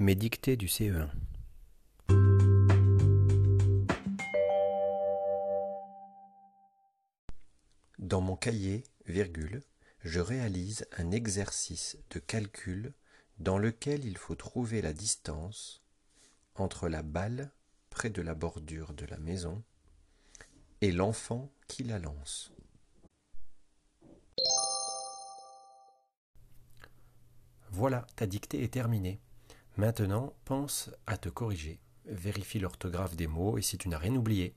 Mes dictées du CE1. Dans mon cahier, virgule, je réalise un exercice de calcul dans lequel il faut trouver la distance entre la balle près de la bordure de la maison et l'enfant qui la lance. Voilà, ta dictée est terminée. Maintenant, pense à te corriger. Vérifie l'orthographe des mots et si tu n'as rien oublié.